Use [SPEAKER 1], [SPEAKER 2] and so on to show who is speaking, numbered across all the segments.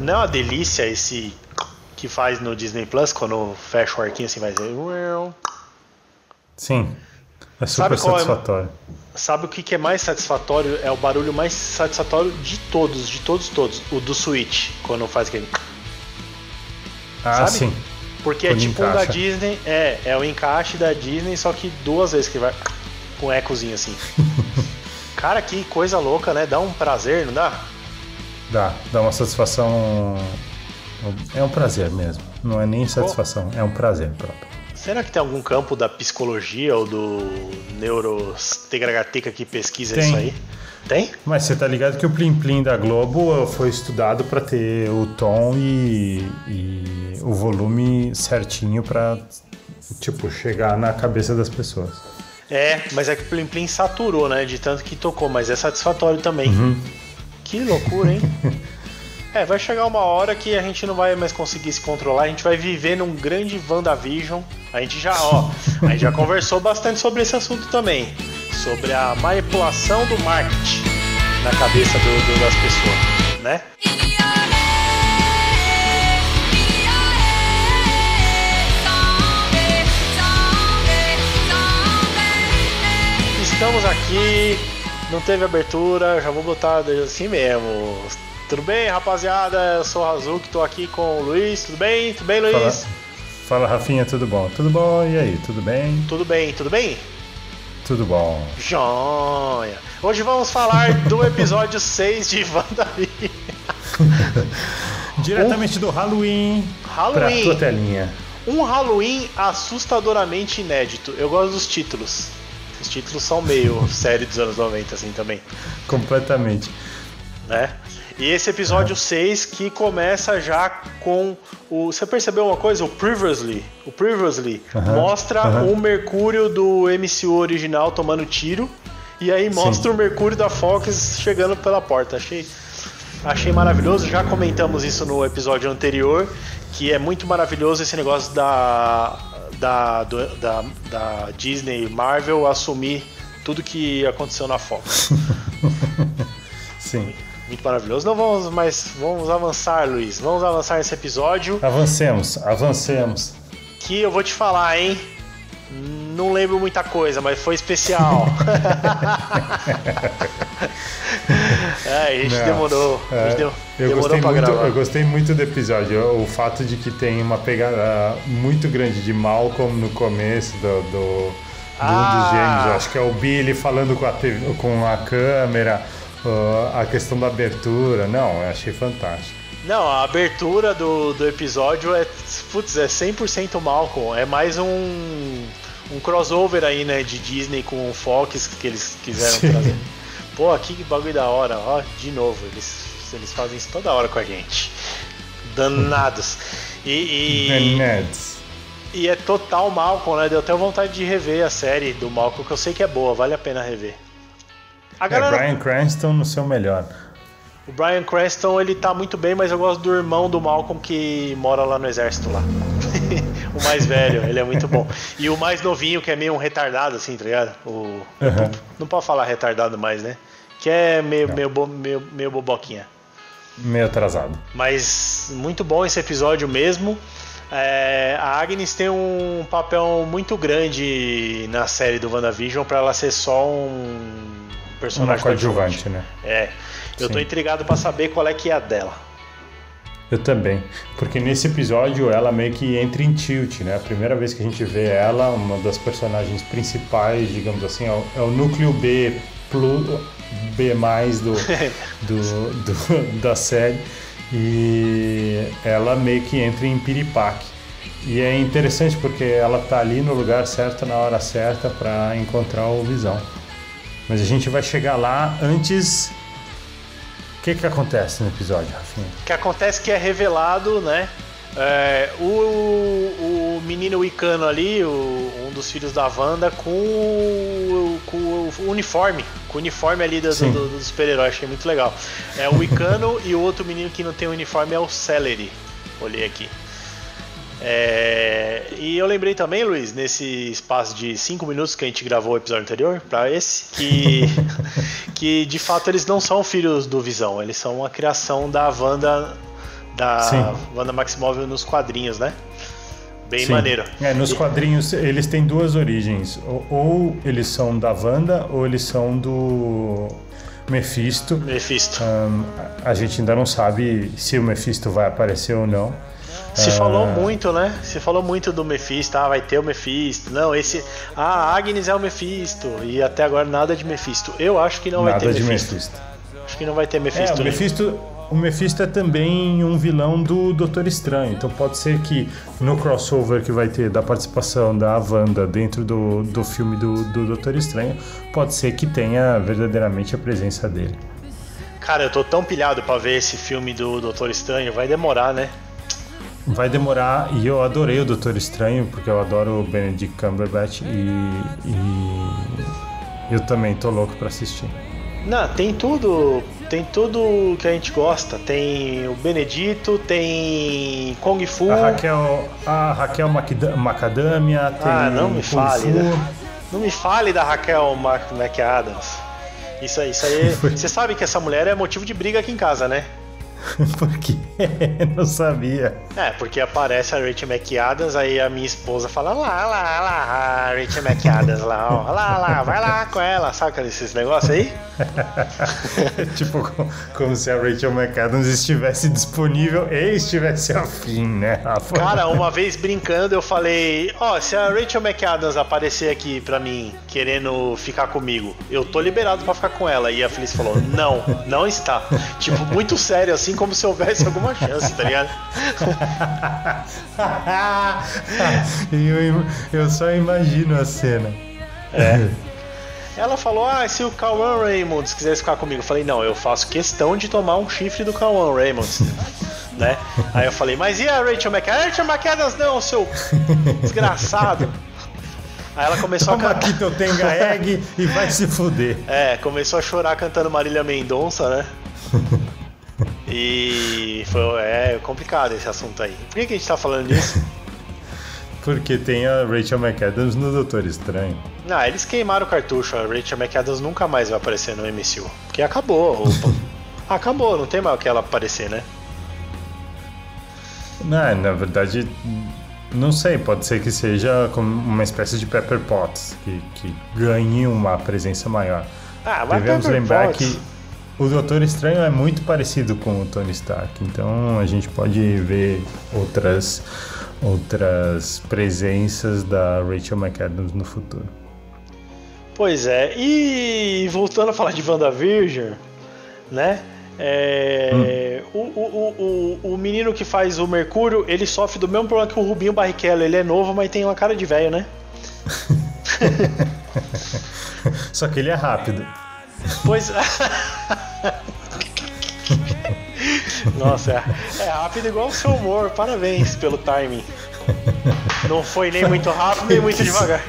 [SPEAKER 1] Não é uma delícia esse que faz no Disney Plus quando fecha o arquinho assim vai dizer.
[SPEAKER 2] Sim. É super
[SPEAKER 1] Sabe é-
[SPEAKER 2] satisfatório.
[SPEAKER 1] Sabe o que, que é mais satisfatório? É o barulho mais satisfatório de todos, de todos, todos. O do Switch, quando faz aquele.
[SPEAKER 2] Ah,
[SPEAKER 1] sabe?
[SPEAKER 2] sim.
[SPEAKER 1] Porque é
[SPEAKER 2] Quando
[SPEAKER 1] tipo um da
[SPEAKER 2] encaixa.
[SPEAKER 1] Disney, é, é o encaixe da Disney, só que duas vezes que vai com um ecozinho assim. Cara, que coisa louca, né? Dá um prazer, não dá?
[SPEAKER 2] Dá, dá uma satisfação. É um prazer mesmo. Não é nem satisfação, é um prazer próprio.
[SPEAKER 1] Será que tem algum campo da psicologia ou do neurotegragateca que pesquisa
[SPEAKER 2] Tem.
[SPEAKER 1] isso aí? Tem?
[SPEAKER 2] Mas você tá ligado que o Plim Plim da Globo foi estudado para ter o tom e, e o volume certinho para tipo chegar na cabeça das pessoas.
[SPEAKER 1] É, mas é que o Plim Plim saturou, né? De tanto que tocou, mas é satisfatório também.
[SPEAKER 2] Uhum.
[SPEAKER 1] Que loucura, hein? é, vai chegar uma hora que a gente não vai mais conseguir se controlar, a gente vai viver num grande WandaVision. A gente já, ó, a gente já conversou bastante sobre esse assunto também. Sobre a manipulação do marketing na cabeça do- do- das pessoas, né? Estamos aqui, não teve abertura, já vou botar assim mesmo. Tudo bem, rapaziada? Eu sou o Razuki, tô aqui com o Luiz. Tudo bem? Tudo bem, Luiz?
[SPEAKER 2] Fala, fala Rafinha, tudo bom? Tudo bom? E aí, tudo bem?
[SPEAKER 1] Tudo bem, tudo bem?
[SPEAKER 2] Tudo bom.
[SPEAKER 1] Joia! Hoje vamos falar do episódio 6 de WandaVision.
[SPEAKER 2] Diretamente do Halloween,
[SPEAKER 1] Halloween.
[SPEAKER 2] pra tua telinha.
[SPEAKER 1] Um Halloween assustadoramente inédito. Eu gosto dos títulos. Os títulos são meio série dos anos 90, assim também.
[SPEAKER 2] Completamente.
[SPEAKER 1] né? E esse episódio 6 que começa já com o. Você percebeu uma coisa? O Previously. O Previously
[SPEAKER 2] Aham,
[SPEAKER 1] mostra
[SPEAKER 2] aham.
[SPEAKER 1] o Mercúrio do MCU original tomando tiro. E aí mostra o Mercúrio da Fox chegando pela porta. Achei, achei maravilhoso. Já comentamos isso no episódio anterior. Que é muito maravilhoso esse negócio da, da, do- da, da Disney Marvel assumir tudo que aconteceu na Fox.
[SPEAKER 2] Sim.
[SPEAKER 1] Muito maravilhoso. Não vamos mais. Vamos avançar, Luiz. Vamos avançar nesse episódio.
[SPEAKER 2] Avancemos, avancemos.
[SPEAKER 1] Que eu vou te falar, hein? Não lembro muita coisa, mas foi especial. é, a gente
[SPEAKER 2] Não,
[SPEAKER 1] demorou. A gente
[SPEAKER 2] é,
[SPEAKER 1] deu-
[SPEAKER 2] eu,
[SPEAKER 1] demorou
[SPEAKER 2] gostei muito,
[SPEAKER 1] gravar.
[SPEAKER 2] eu gostei muito do episódio. O fato de que tem uma pegada muito grande de Malcolm no começo do, do, do um dos
[SPEAKER 1] Ah.
[SPEAKER 2] gêmeos. Eu acho que é o Billy falando com a, TV com a câmera, uh, a questão da abertura. Não, eu achei fantástico.
[SPEAKER 1] Não, a abertura do, do episódio é. Putz, é 100% Malcolm. É mais um. Um crossover aí, né? De Disney com o Fox que eles quiseram
[SPEAKER 2] Sim.
[SPEAKER 1] trazer. Pô, que bagulho da hora. Ó, de novo, eles, eles fazem isso toda hora com a gente. Danados. E, e,
[SPEAKER 2] Neds.
[SPEAKER 1] e é total Malcolm, né? Deu até vontade de rever a série do Malcolm, que eu sei que é boa, vale a pena rever. A
[SPEAKER 2] É,
[SPEAKER 1] galera
[SPEAKER 2] Brian Cranston no seu melhor.
[SPEAKER 1] O Brian Cranston, ele tá muito bem, mas eu gosto do irmão do Malcolm que mora lá no exército lá. o mais velho, ele é muito bom. E o mais novinho, que é meio um retardado, assim, tá ligado? O...
[SPEAKER 2] Uhum.
[SPEAKER 1] Não pode falar retardado mais, né? Que é meio, meio, bo- meio, meio boboquinha.
[SPEAKER 2] Meio atrasado.
[SPEAKER 1] Mas muito bom esse episódio mesmo. É, a Agnes tem um papel muito grande na série do WandaVision pra ela ser só um
[SPEAKER 2] Uma
[SPEAKER 1] personagem
[SPEAKER 2] coadjuvante, né?
[SPEAKER 1] É. Eu tô
[SPEAKER 2] Sim.
[SPEAKER 1] intrigado pra saber qual é que é a dela.
[SPEAKER 2] Eu também. Porque nesse episódio ela meio que entra em tilt, né? A primeira vez que a gente vê ela, uma das personagens principais, digamos assim, é o, é o núcleo B plus, B mais do, do, do- da série. E ela meio que entra em piripaque. E é interessante porque ela tá ali no lugar certo, na hora certa, para encontrar o Visão. Mas a gente vai chegar lá antes. O que que acontece no episódio, Rafinha?
[SPEAKER 1] O que acontece que é revelado, né? é, o, o menino Wicano ali, o- um dos filhos da Wanda, com, o- com o uniforme. Com o uniforme ali do, do, do, super-herói, achei muito legal. É o Wicano e o outro menino que não tem uniforme é o Celery. Olhei aqui. É, e eu lembrei também, Luiz, nesse espaço de 5 minutos que a gente gravou o episódio anterior, para esse, que, que de fato eles não são filhos do Visão, eles são uma criação da Wanda da
[SPEAKER 2] Sim.
[SPEAKER 1] Wanda Maximoff nos quadrinhos, né? Bem
[SPEAKER 2] Sim.
[SPEAKER 1] maneiro.
[SPEAKER 2] É, nos quadrinhos eles têm duas origens. Ou, ou eles são da Wanda ou eles são do Mephisto.
[SPEAKER 1] Mephisto.
[SPEAKER 2] Ahn, a gente ainda não sabe se o Mephisto vai aparecer ou não.
[SPEAKER 1] Se
[SPEAKER 2] Ah.
[SPEAKER 1] falou muito, né? Se falou muito do Mephisto, ah, vai ter o Mephisto. Não, esse. Ah, Agnes é o Mephisto. E até agora nada de Mephisto. Eu acho que não vai
[SPEAKER 2] Nada
[SPEAKER 1] ter
[SPEAKER 2] de
[SPEAKER 1] Mephisto.
[SPEAKER 2] Mephisto.
[SPEAKER 1] Acho que não vai ter
[SPEAKER 2] É,
[SPEAKER 1] Mephisto.
[SPEAKER 2] o
[SPEAKER 1] né?
[SPEAKER 2] Mephisto, o Mephisto é também um vilão do Doutor Estranho. Então pode ser que no crossover que vai ter da participação da Wanda dentro do, do filme do, do Doutor Estranho, pode ser que tenha verdadeiramente a presença dele.
[SPEAKER 1] Cara, eu tô tão pilhado pra ver esse filme do Doutor Estranho. Vai demorar, né?
[SPEAKER 2] Vai demorar, e eu adorei o Doutor Estranho, porque eu adoro o Benedict Cumberbatch e, e eu também tô louco pra assistir.
[SPEAKER 1] Não, tem tudo. Tem tudo que a gente gosta. Tem o Benedito, tem Kung Fu.
[SPEAKER 2] A Raquel, a Raquel Macadamia, tem
[SPEAKER 1] Ah, não me
[SPEAKER 2] Kung
[SPEAKER 1] fale, né? Não me fale da Raquel Mac McAdams. Isso aí, isso aí. Você sabe que essa mulher é motivo de briga aqui em casa, né?
[SPEAKER 2] Por quê? Não sabia.
[SPEAKER 1] É, porque aparece a Rachel McAdams, aí a minha esposa fala lá, lá, lá, a Rachel McAdams lá, ó, lá, lá, vai lá com ela, saca esses negócios aí?
[SPEAKER 2] tipo, co- como se a Rachel McAdams estivesse disponível e estivesse afim, né, Rafa?
[SPEAKER 1] Cara, uma vez brincando eu falei, ó, se a Rachel McAdams aparecer aqui pra mim querendo ficar comigo, eu tô liberado pra ficar com ela. E a Felice falou, não, não está. Tipo, muito sério, assim como se houvesse alguma chance, tá ligado?
[SPEAKER 2] Eu, eu só imagino a cena.
[SPEAKER 1] Ela falou, ah, se o Cauan Raymond quisesse ficar comigo, eu falei, não, eu faço questão de tomar um chifre do Cauan Raymond, né? Aí eu falei, mas e a Rachel McAdams? Rachel McAdams não, seu desgraçado. Aí ela começou a
[SPEAKER 2] Toma
[SPEAKER 1] cantar.
[SPEAKER 2] aqui teu Tenga Egg e vai se fuder.
[SPEAKER 1] É, começou a chorar cantando Marília Mendonça, né? E foi é complicado esse assunto aí. Por que, que a gente tá falando disso?
[SPEAKER 2] Porque tem a Rachel McAdams no Doutor Estranho.
[SPEAKER 1] Não, eles queimaram o cartucho. A Rachel McAdams nunca mais vai aparecer no MCU. Porque acabou. acabou, não tem mais o que ela aparecer, né?
[SPEAKER 2] Não, na verdade, não sei, pode ser que seja como uma espécie de Pepper Potts, que, que ganhe uma presença maior.
[SPEAKER 1] Ah, vai
[SPEAKER 2] Devemos
[SPEAKER 1] Pepper
[SPEAKER 2] lembrar
[SPEAKER 1] Potts.
[SPEAKER 2] que o Doutor Estranho é muito parecido com o Tony Stark, então a gente pode ver outras, outras presenças da Rachel McAdams no futuro.
[SPEAKER 1] Pois é, e voltando a falar de WandaVision, né? É, o, o, o, o, o menino que faz o Mercúrio, ele sofre do mesmo problema que o Rubinho Barrichello. Ele é novo, mas tem uma cara de velho, né?
[SPEAKER 2] Só que ele é rápido.
[SPEAKER 1] Pois Nossa, é, é rápido igual o seu humor. Parabéns pelo timing. Não foi nem muito rápido, nem muito devagar.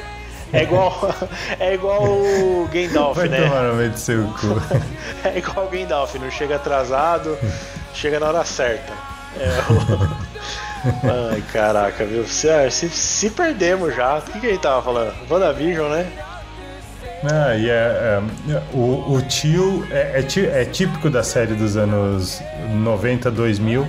[SPEAKER 1] É igual, é igual o Gandalf,
[SPEAKER 2] Vai
[SPEAKER 1] né?
[SPEAKER 2] tomar no seu cu.
[SPEAKER 1] É igual o Gandalf, não chega atrasado, chega na hora certa. É, o- Ai, caraca, viu? Se, se, se perdemos já. O que, que a gente tava falando? WandaVision, né?
[SPEAKER 2] Ah, e é, é, o, o tio é, é é típico da série dos anos 90, 2000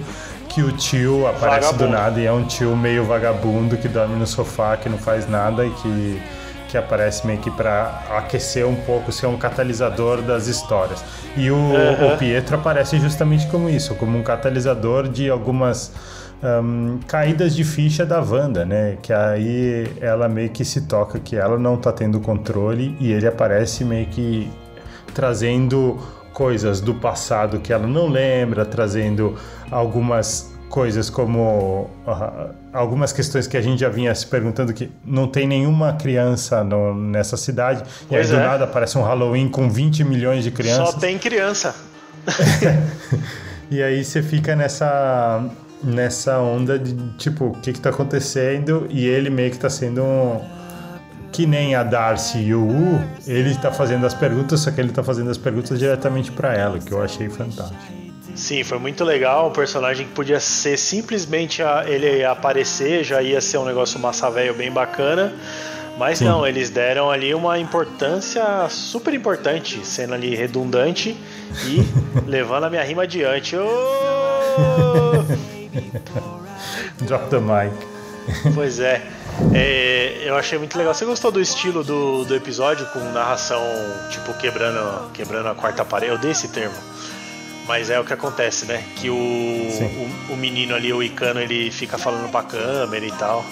[SPEAKER 2] que o tio aparece do
[SPEAKER 1] Vagabundo.
[SPEAKER 2] nada e é um tio meio vagabundo que dorme no sofá, que não faz nada e que, que aparece meio que pra aquecer um pouco, ser um catalisador das histórias. E o,
[SPEAKER 1] Aham.
[SPEAKER 2] o Pietro aparece justamente como isso, como um catalisador de algumas ahn, caídas de ficha da Wanda, né? Que aí ela meio que se toca que ela não tá tendo controle e ele aparece meio que trazendo coisas do passado que ela não lembra, trazendo algumas coisas como ah, algumas questões que a gente já vinha se perguntando que não tem nenhuma criança no- nessa cidade e aí
[SPEAKER 1] Pois
[SPEAKER 2] do
[SPEAKER 1] é.
[SPEAKER 2] nada aparece um Halloween com 20 milhões de crianças
[SPEAKER 1] Só tem criança.
[SPEAKER 2] e aí você fica nessa nessa onda de tipo o que que tá acontecendo e ele meio que tá sendo um que nem a Darcy e o U, ele tá fazendo as perguntas, só que ele tá fazendo as perguntas diretamente para ela, que eu achei fantástico.
[SPEAKER 1] Sim, foi muito legal. Um personagem que podia ser simplesmente a- ele aparecer, já ia ser um negócio massa velho bem bacana. Mas
[SPEAKER 2] Sim.
[SPEAKER 1] não, eles deram ali uma importância super importante, sendo ali redundante e levando a minha rima adiante. Ô!
[SPEAKER 2] Drop the mic.
[SPEAKER 1] Pois é. é. Eu achei muito legal. Você gostou do estilo do, do episódio com narração, tipo, quebrando, quebrando a quarta parede? Eu dei esse termo. Mas é o que acontece, né? Que o, o, o, menino ali, o Icano, ele fica falando pra câmera e tal.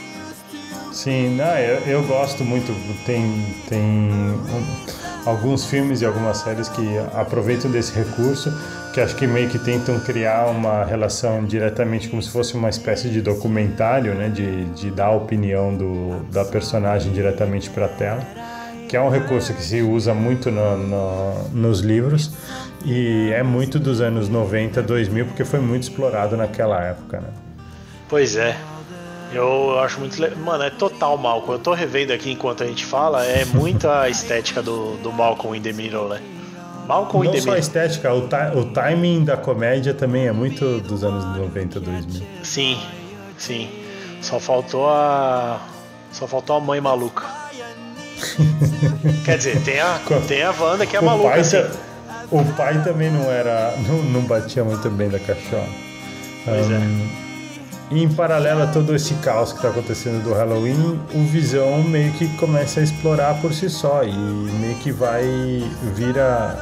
[SPEAKER 2] Sim, não, eu, eu gosto muito. Tem, tem um, alguns filmes e algumas séries que aproveitam desse recurso, que acho que meio que tentam criar uma relação diretamente como se fosse uma espécie de documentário, né? De, de dar a opinião do, da personagem diretamente para a tela. Que é um recurso que se usa muito no, no, nos livros e é muito dos anos 90, 2000, porque foi muito explorado naquela época, né?
[SPEAKER 1] Pois é. Eu acho muito. Mano, é total Malcolm. Eu tô revendo aqui enquanto a gente fala, é muita estética do, do Malcolm in the Middle, né?
[SPEAKER 2] Malcolm Não in the só a estética, o, o timing da comédia também é muito dos anos 90, 2000.
[SPEAKER 1] Sim, sim. Só faltou a. Só faltou a mãe maluca. Quer dizer, tem a, tem a Wanda que é maluca, pai, assim.
[SPEAKER 2] O pai também não era. Não, não batia muito bem da cachorra.
[SPEAKER 1] Pois um,
[SPEAKER 2] é. E em paralelo a todo esse caos que está acontecendo do Halloween, o Visão meio que começa a explorar por si só e meio que vai vira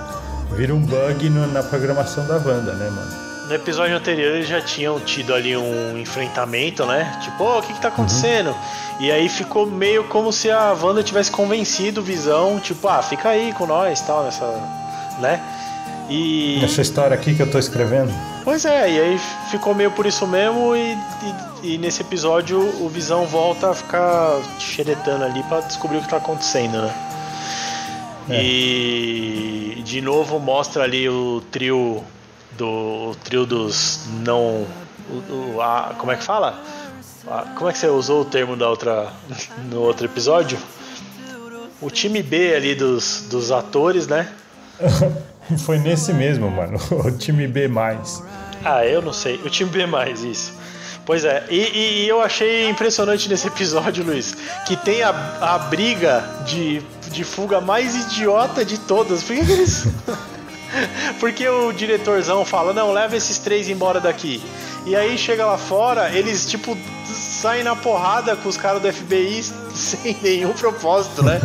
[SPEAKER 2] vira um bug no, na programação da Wanda, né, mano?
[SPEAKER 1] No episódio anterior eles já tinham tido ali um enfrentamento, né? Tipo, oh, o que que tá acontecendo? Uhum. E aí ficou meio como se a Wanda tivesse convencido o Visão, tipo, ah, fica aí com nós, tal, nessa, né?
[SPEAKER 2] E... Essa história aqui que eu tô escrevendo?
[SPEAKER 1] Pois é, e aí ficou meio por isso mesmo e, e, e nesse episódio o Visão volta a ficar xeretando ali para descobrir o que tá acontecendo, né? É. E de novo mostra ali o trio do o trio dos não o, o, a, como é que fala? A, como é que você usou o termo da outra no outro episódio? O time B ali dos, dos atores, né?
[SPEAKER 2] Foi nesse mesmo, mano. O time B.
[SPEAKER 1] Ah, eu não sei. O time B, isso. Pois é, e, e, eu achei impressionante nesse episódio, Luiz, que tem a, a briga de, de fuga mais idiota de todas. Por que, que eles. Porque o diretorzão fala: não, leva esses três embora daqui. E aí chega lá fora, eles tipo saem na porrada com os caras do FBI sem nenhum propósito, né?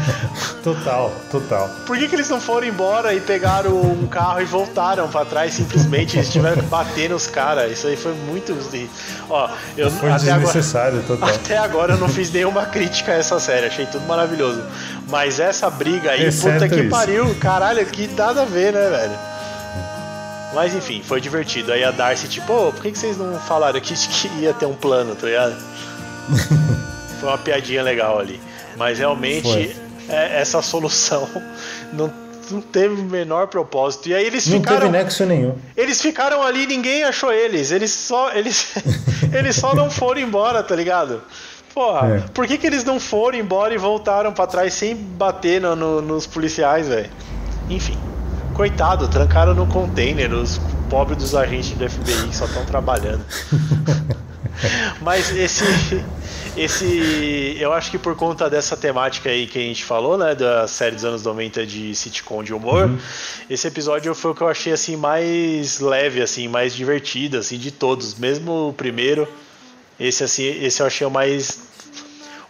[SPEAKER 2] total, total.
[SPEAKER 1] Por que, que eles não foram embora e pegaram um carro e voltaram para trás simplesmente? Eles tiveram que bater nos caras. Isso aí foi muito. Ó, eu
[SPEAKER 2] foi até desnecessário,
[SPEAKER 1] agora,
[SPEAKER 2] total.
[SPEAKER 1] Até agora eu não fiz nenhuma crítica a essa série, achei tudo maravilhoso. Mas essa briga aí, Exceto puta que isso. pariu, caralho, que nada a ver, né, velho? Mas enfim, foi divertido. Aí a Darcy, tipo, oh, por que, que vocês não falaram aqui de que ia ter um plano, tá ligado? foi uma piadinha legal ali. Mas realmente, é, essa solução não, não teve o menor propósito. E aí eles
[SPEAKER 2] não
[SPEAKER 1] ficaram.
[SPEAKER 2] Não teve nexo nenhum.
[SPEAKER 1] Eles ficaram ali ninguém achou eles. Eles só, eles, eles só não foram embora, tá ligado? Porra, é. por que, que eles não foram embora e voltaram para trás sem bater no, no, nos policiais, velho? Enfim coitado, trancaram no container os pobres dos agentes do FBI que só estão trabalhando. Mas esse. Esse. Eu acho que por conta dessa temática aí que a gente falou, né? Da série dos anos 90 de sitcom de humor, uhum. esse episódio foi o que eu achei assim mais leve, assim, mais divertido, assim, de todos. Mesmo o primeiro. Esse assim, esse eu achei o mais.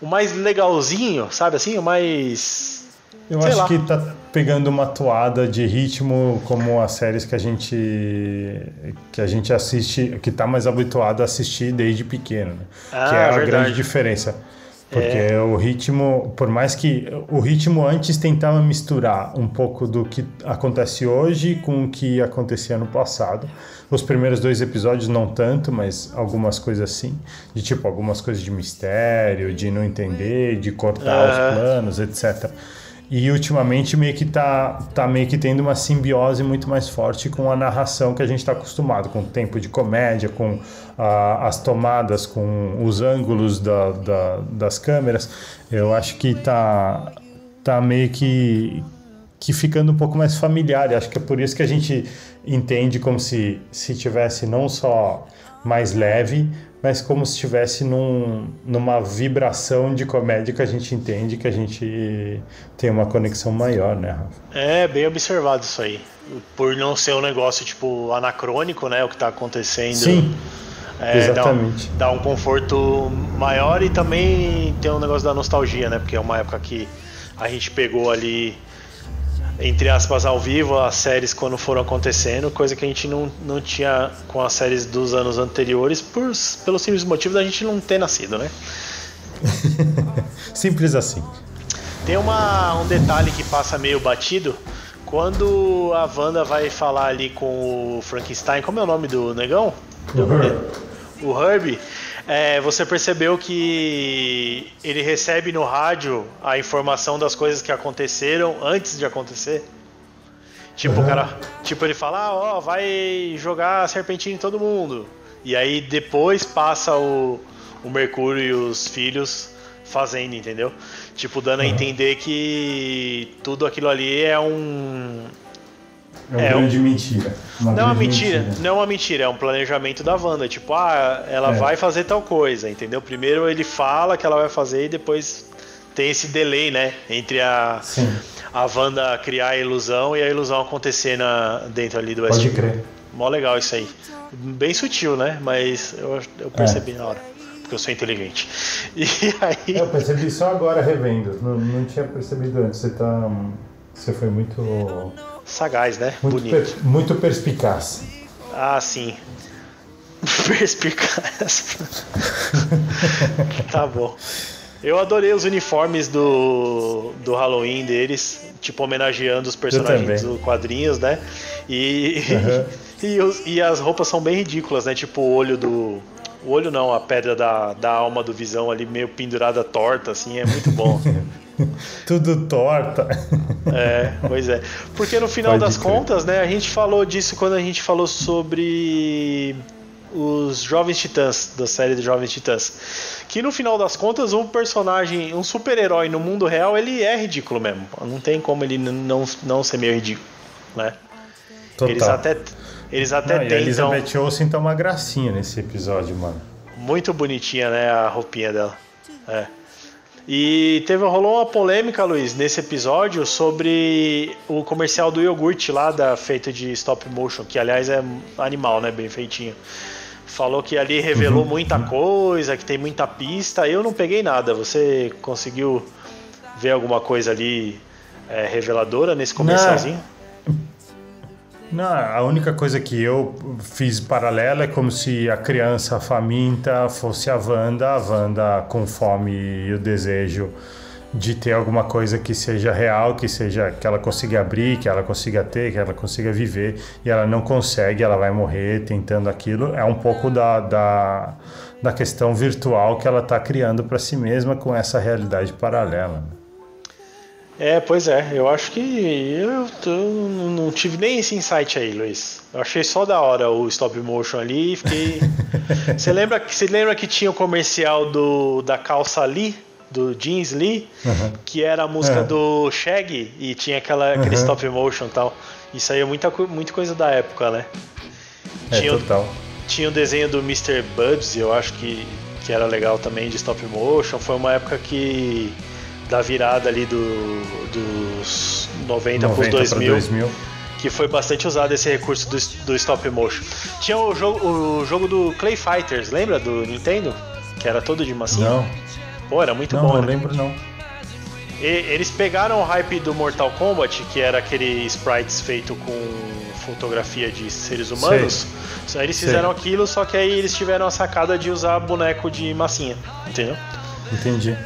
[SPEAKER 1] O mais legalzinho, sabe assim? O mais.
[SPEAKER 2] Eu acho lá. que tá pegando uma toada de ritmo como as séries que a gente que a gente assiste, que está mais habituado a assistir desde pequeno, né?
[SPEAKER 1] ah,
[SPEAKER 2] que é a
[SPEAKER 1] verdade.
[SPEAKER 2] grande diferença. Porque é. o ritmo, por mais que o ritmo antes tentava misturar um pouco do que acontece hoje com o que acontecia no passado. Os primeiros dois episódios não tanto, mas algumas coisas assim, de tipo algumas coisas de mistério, de não entender, de cortar os planos, etc. E ultimamente meio que tá, tá meio que tendo uma simbiose muito mais forte com a narração que a gente está acostumado, com o tempo de comédia, com ah, as tomadas, com os ângulos da, da, das câmeras. Eu acho que tá, tá meio que, que ficando um pouco mais familiar. Eu acho que é por isso que a gente entende como se, se tivesse não só mais leve, mas como se estivesse num, numa vibração de comédia que a gente entende que a gente tem uma conexão maior, né, Rafa?
[SPEAKER 1] É, bem observado isso aí. Por não ser um negócio, tipo, anacrônico, né, o que está acontecendo.
[SPEAKER 2] Sim.
[SPEAKER 1] É, Exatamente. Dá um, dá um conforto maior e também tem um negócio da nostalgia, né? Porque é uma época que a gente pegou ali, entre aspas, ao vivo as séries quando foram acontecendo, coisa que a gente não, não tinha com as séries dos anos anteriores, por, pelo simples motivo da gente não ter nascido, né?
[SPEAKER 2] Simples assim.
[SPEAKER 1] Tem uma, um detalhe que passa meio batido. Quando a Wanda vai falar ali com o Frankenstein, como é o nome do negão?
[SPEAKER 2] O Herb.
[SPEAKER 1] O Herbie. É, você percebeu que ele recebe no rádio a informação das coisas que aconteceram antes de acontecer? Tipo, uhum. o cara, tipo ele fala, ah, ó, vai jogar serpentina em todo mundo. E aí depois passa o, o Mercúrio e os filhos fazendo, entendeu? Tipo, dando uhum. a entender que tudo aquilo ali é um.
[SPEAKER 2] É uma é grande um... mentira.
[SPEAKER 1] Uma não é uma mentira, mentira, não é uma mentira, é um planejamento da Wanda. Tipo, ah, ela é. vai fazer tal coisa, entendeu? Primeiro ele fala que ela vai fazer e depois tem esse delay, né? Entre a, Sim. a Wanda criar a ilusão e a ilusão acontecer na, dentro ali do
[SPEAKER 2] Westworld. Pode crer.
[SPEAKER 1] Mó legal isso aí. Bem sutil, né? Mas eu, eu percebi é. na hora porque eu sou inteligente. E aí.
[SPEAKER 2] Eu percebi só agora revendo, não, não tinha percebido antes. Você tá. Você foi muito.
[SPEAKER 1] Sagaz, né?
[SPEAKER 2] Muito Bonito. Per, muito perspicaz.
[SPEAKER 1] Ah, sim. Perspicaz. tá bom. Eu adorei os uniformes do, do Halloween deles, tipo, homenageando os personagens dos quadrinhos, né? E, uhum. e, os, e, as roupas são bem ridículas, né? Tipo o olho do, o olho não, a pedra da, da alma do Visão ali meio pendurada torta, assim, é muito bom.
[SPEAKER 2] Tudo torta.
[SPEAKER 1] É, pois é. Porque no final Pode das crer. contas, né, a gente falou disso quando a gente falou sobre os Jovens Titãs, da série de Jovens Titãs. Que no final das contas, um personagem, um super-herói no mundo real, ele é ridículo mesmo. Não tem como ele não, não ser meio ridículo, né? Total. Eles até eles até Não, tentam. a
[SPEAKER 2] Elizabeth Olsen tá uma gracinha nesse episódio, mano.
[SPEAKER 1] Muito bonitinha, né? A roupinha dela. É. E teve, rolou uma polêmica, Luiz, nesse episódio sobre o comercial do iogurte lá, da, feito de stop motion, que aliás é animal, né? Bem feitinho. Falou que ali revelou uhum. muita coisa, que tem muita pista. Eu não peguei nada. Você conseguiu ver alguma coisa ali é, reveladora nesse comercialzinho? Não.
[SPEAKER 2] Não, a única coisa que eu fiz paralela é como se a criança faminta fosse a Wanda, a Wanda com fome e o desejo de ter alguma coisa que seja real, que seja que ela consiga abrir, que ela consiga ter, que ela consiga viver, e ela não consegue, ela vai morrer tentando aquilo. É um pouco da, da, da questão virtual que ela está criando para si mesma com essa realidade paralela.
[SPEAKER 1] É, pois é, eu acho que eu, eu, não tive nem esse insight aí, Luiz. Eu achei só da hora o stop motion ali e fiquei. você, lembra, você lembra que tinha o comercial do, da calça Lee, do jeans Lee, uhum. que era a música uhum. do Shaggy e tinha aquela, aquele uhum. stop motion e tal. Isso aí é muita, muita coisa da época, né?
[SPEAKER 2] É, tinha, total.
[SPEAKER 1] Tinha o desenho do Mr. Bubs, eu acho que, que era legal também de stop motion. Foi uma época que da virada ali do, dos 90, 90 para os 2000, 2000, que foi bastante usado esse recurso do, do stop motion. Tinha o jogo, o jogo do Clay Fighters, lembra do Nintendo? Que era todo de massinha?
[SPEAKER 2] Não.
[SPEAKER 1] Pô, era muito
[SPEAKER 2] não,
[SPEAKER 1] bom.
[SPEAKER 2] Não, né? lembro não.
[SPEAKER 1] E, eles pegaram o hype do Mortal Kombat, que era aquele sprites feito com fotografia de seres humanos. Sei. Eles fizeram Sei. aquilo, só que aí eles tiveram a sacada de usar boneco de massinha, entendeu?
[SPEAKER 2] Entendi.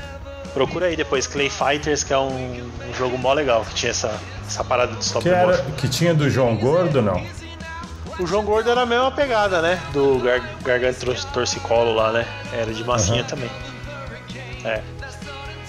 [SPEAKER 1] Procura aí depois Clay Fighters, que é um, um jogo mó legal, que tinha essa, essa parada de stop
[SPEAKER 2] que
[SPEAKER 1] era,
[SPEAKER 2] motion. Que tinha do João Gordo, não?
[SPEAKER 1] O João Gordo era a mesma pegada, né? Do gar, Garganta Torcicolo lá, né? Era de massinha uhum. também. É.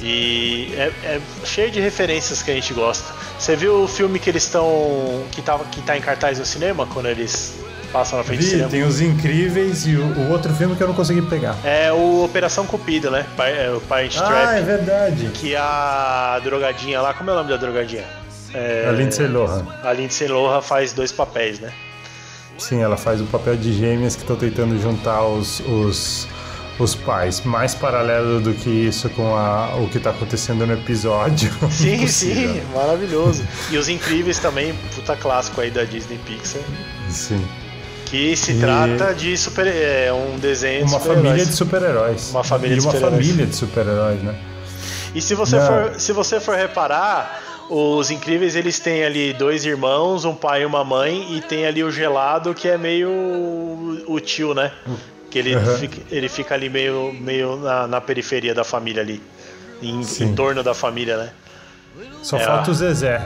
[SPEAKER 1] E é, é, cheio de referências que a gente gosta. Você viu o filme que eles estão. que, tá, que tá em cartaz no cinema, quando eles passam na frente Vi, do cinema.
[SPEAKER 2] Tem Os Incríveis e o, o, outro filme que eu não consegui pegar.
[SPEAKER 1] É o Operação Cupido, né? É, o Parent
[SPEAKER 2] ah, Trap. Ah, é verdade.
[SPEAKER 1] Que a drogadinha lá, como é o nome da drogadinha?
[SPEAKER 2] É, a Lindsay Lohan.
[SPEAKER 1] A Lindsay Lohan faz dois papéis, né?
[SPEAKER 2] Sim, ela faz o papel de gêmeas que estão tentando juntar os, os, os pais. Mais paralelo do que isso com a, o que está acontecendo no episódio.
[SPEAKER 1] Sim, sim, maravilhoso. E os incríveis também, puta clássico aí da Disney Pixar.
[SPEAKER 2] Sim
[SPEAKER 1] Que se e... trata de super, é, um desenho
[SPEAKER 2] Uma
[SPEAKER 1] de
[SPEAKER 2] família de super-heróis.
[SPEAKER 1] Uma família
[SPEAKER 2] e
[SPEAKER 1] de
[SPEAKER 2] uma família de super-heróis, né?
[SPEAKER 1] E se você, for, se você for reparar, os incríveis eles têm ali dois irmãos, um pai e uma mãe, e tem ali o gelado que é meio o tio, né? Que ele, uhum. fica, ele fica ali meio, meio na, na periferia da família ali. Em, em, torno da família, né?
[SPEAKER 2] Só é, falta o Zezé.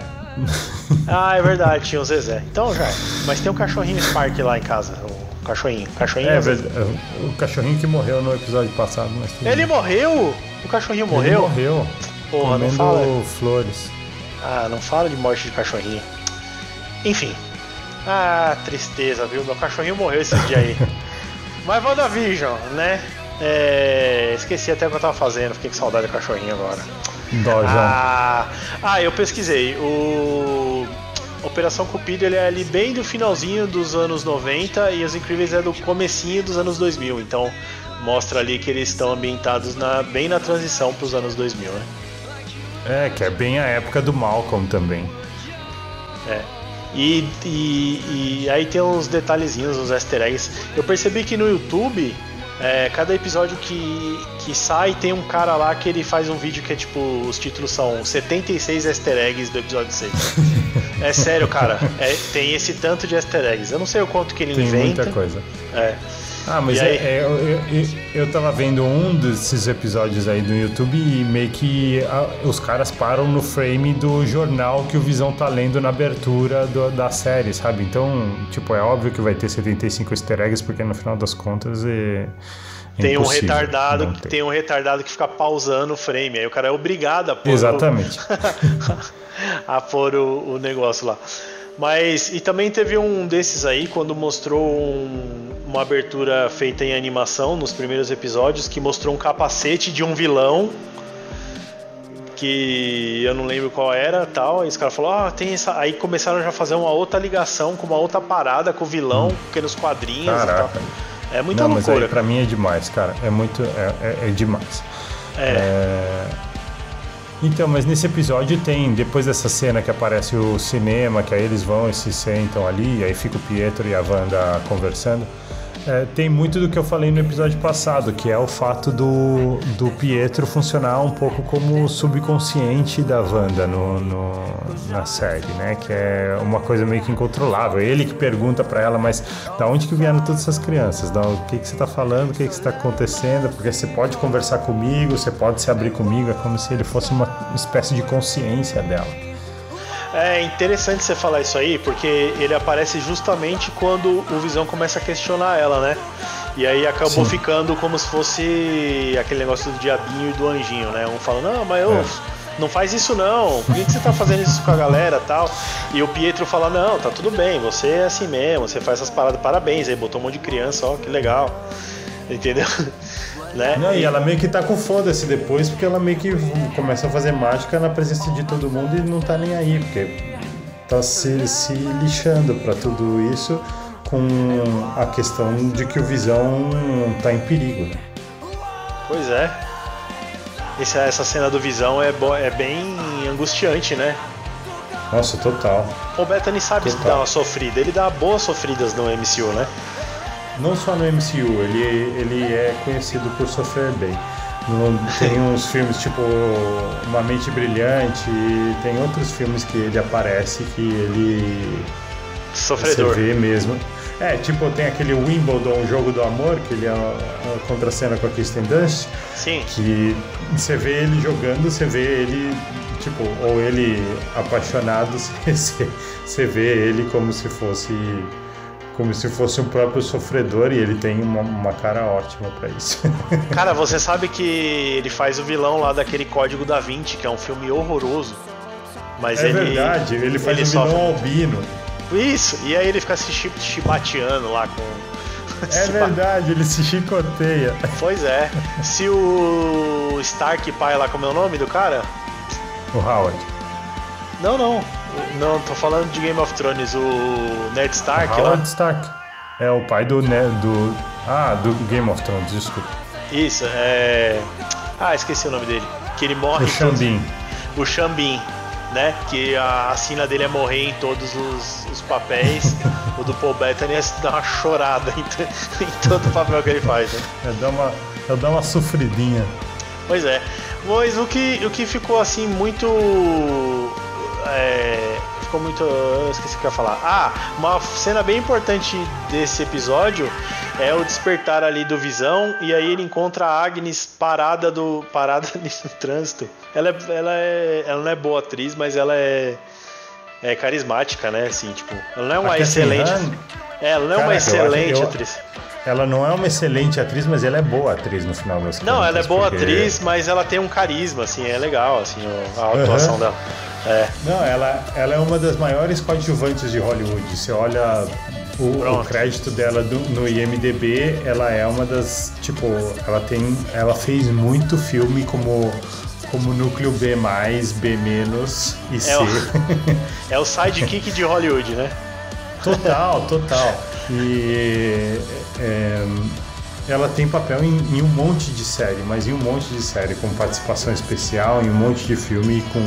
[SPEAKER 1] Ah, é verdade, tinha o Zezé. Então já. Mas tem um cachorrinho Spark lá em casa. O cachorrinho. cachorrinho
[SPEAKER 2] é, é O cachorrinho que morreu no episódio passado. Mas
[SPEAKER 1] ele morreu? O cachorrinho morreu?
[SPEAKER 2] Ele morreu.
[SPEAKER 1] Porra, não fala.
[SPEAKER 2] flores.
[SPEAKER 1] Ah, não fala de morte de cachorrinho. Enfim. Ah, tristeza, viu? Meu cachorrinho morreu esse dia aí. Mas WandaVision, né? É... Esqueci até o que eu tava fazendo, fiquei com saudade do cachorrinho agora. Ah, ah, eu pesquisei. O Operação Cupido ele é ali bem do finalzinho dos anos 90 e Os Incríveis é do comecinho dos anos 2000. Então mostra ali que eles estão ambientados na, bem na transição para os anos 2000, né?
[SPEAKER 2] É, que é bem a época do Malcolm também.
[SPEAKER 1] É. E, e, e aí tem uns detalhezinhos, uns easter eggs. Eu percebi que no YouTube, é, cada episódio que, que sai tem um cara lá que ele faz um vídeo que é tipo, os títulos são 76 easter eggs do episódio 6. é sério, cara. É, tem esse tanto de easter eggs. Eu não sei o quanto que ele
[SPEAKER 2] tem
[SPEAKER 1] inventa.
[SPEAKER 2] Muita coisa.
[SPEAKER 1] É.
[SPEAKER 2] Ah, mas é, é, eu, eu, eu tava vendo um desses episódios aí do YouTube e meio que a, os caras param no frame do jornal que o Visão tá lendo na abertura do, da série, sabe? Então, tipo, é óbvio que vai ter 75 easter eggs, porque no final das contas é.
[SPEAKER 1] é tem um retardado, tem um retardado que fica pausando o frame, aí o cara é obrigado a pôr
[SPEAKER 2] Exatamente.
[SPEAKER 1] O, a pôr o, o negócio lá. Mas e também teve um desses aí quando mostrou um, uma abertura feita em animação nos primeiros episódios que mostrou um capacete de um vilão que eu não lembro qual era, tal. E os caras falaram, ah, tem essa. Aí começaram já a fazer uma outra ligação com uma outra parada com o vilão, hum. porque nos quadrinhos
[SPEAKER 2] Caraca.
[SPEAKER 1] e tal. É muita
[SPEAKER 2] não,
[SPEAKER 1] loucura.
[SPEAKER 2] Mas aí, pra mim é demais, cara. É muito. É, é, é demais.
[SPEAKER 1] É. é...
[SPEAKER 2] Então, mas nesse episódio tem, depois dessa cena que aparece o cinema, que aí eles vão e se sentam ali, aí fica o Pietro e a Wanda conversando. É, tem muito do que eu falei no episódio passado, que é o fato do, do Pietro funcionar um pouco como subconsciente da Wanda no, no, na série, né? Que é uma coisa meio que incontrolável. Ele que pergunta para ela, mas da onde que vieram todas essas crianças? Da, o que, que você está falando? O que, que está acontecendo? Porque você pode conversar comigo, você pode se abrir comigo, é como se ele fosse uma espécie de consciência dela.
[SPEAKER 1] É interessante você falar isso aí, porque ele aparece justamente quando o Visão começa a questionar ela, né? E aí acabou Sim. ficando como se fosse aquele negócio do diabinho e do anjinho, né? Um fala, não, mas eu. É. Não faz isso não, por que, que você tá fazendo isso com a galera tal? E o Pietro fala, não, tá tudo bem, você é assim mesmo, você faz essas paradas, parabéns, aí botou um monte de criança, ó, que legal. Entendeu? Né?
[SPEAKER 2] Não, e ela meio que tá com foda-se depois, porque ela meio que começa a fazer mágica na presença de todo mundo e não tá nem aí, porque tá se, se lixando para tudo isso com a questão de que o Visão tá em perigo. Né?
[SPEAKER 1] Pois é. Essa, essa cena do Visão é, é bem angustiante, né?
[SPEAKER 2] Nossa, total.
[SPEAKER 1] O Bethany sabe total. dar uma sofrida, ele dá boas sofridas no MCU, né?
[SPEAKER 2] Não só no MCU, ele, ele é conhecido por sofrer bem. No, tem uns filmes tipo Uma Mente Brilhante, tem outros filmes que ele aparece que ele.
[SPEAKER 1] Sofredor.
[SPEAKER 2] Você vê mesmo. É, tipo, tem aquele Wimbledon, Jogo do Amor, que ele é a, contra cena com a Kristen Dunst.
[SPEAKER 1] Sim.
[SPEAKER 2] Que você vê ele jogando, você vê ele, tipo, ou ele apaixonado, você, você vê ele como se fosse como se fosse um próprio sofredor e ele tem uma, uma cara ótima para isso.
[SPEAKER 1] Cara, você sabe que ele faz o vilão lá daquele Código da Vinci, que é um filme horroroso. Mas
[SPEAKER 2] é
[SPEAKER 1] ele,
[SPEAKER 2] verdade, ele faz ele o vilão sofre... albino.
[SPEAKER 1] Isso, e aí ele fica se chibateando lá com.
[SPEAKER 2] É verdade, ele se chicoteia.
[SPEAKER 1] Pois é. Se o Stark pai lá, como é o nome do cara?
[SPEAKER 2] O Howard.
[SPEAKER 1] Não, não. Não, tô falando de Game of Thrones, o Ned Stark
[SPEAKER 2] o Howard lá. Stark. É o pai do, do. Ah, do Game of Thrones, desculpa.
[SPEAKER 1] Isso, é. Ah, esqueci o nome dele. Que ele morre.
[SPEAKER 2] O Xambin.
[SPEAKER 1] O Xambin. né? Que a, a sina dele é morrer em todos os, os papéis. o do Paul Bettany é dar uma chorada em, em todo o papel que ele faz, né?
[SPEAKER 2] É dar uma, é dar uma sofridinha.
[SPEAKER 1] Pois é. Mas o que, o que ficou assim muito. É, ficou muito. Eu esqueci o que eu ia falar. Ah, uma cena bem importante desse episódio é o despertar ali do Visão e aí ele encontra a Agnes parada do parada no trânsito. Ela é, ela é, ela não é boa atriz, mas ela é é carismática, né? Assim, tipo, ela não é uma Aqui excelente. Assim, é, ela não é uma excelente eu, atriz.
[SPEAKER 2] Ela não é uma excelente atriz, mas ela é boa atriz no final das
[SPEAKER 1] Não, ela é boa porque... atriz, mas ela tem um carisma, assim, é legal, assim, a atuação uhum. dela. É.
[SPEAKER 2] Não, ela, ela é uma das maiores coadjuvantes de Hollywood. Você olha o, o, crédito dela do, no IMDB, ela é uma das, tipo, ela tem, ela fez muito filme como como núcleo B+, B- e C.
[SPEAKER 1] É o, é o sidekick de Hollywood, né?
[SPEAKER 2] Total, total. E é, ela tem papel em, em, um monte de série, mas em um monte de série, com participação especial, em um monte de filme, com,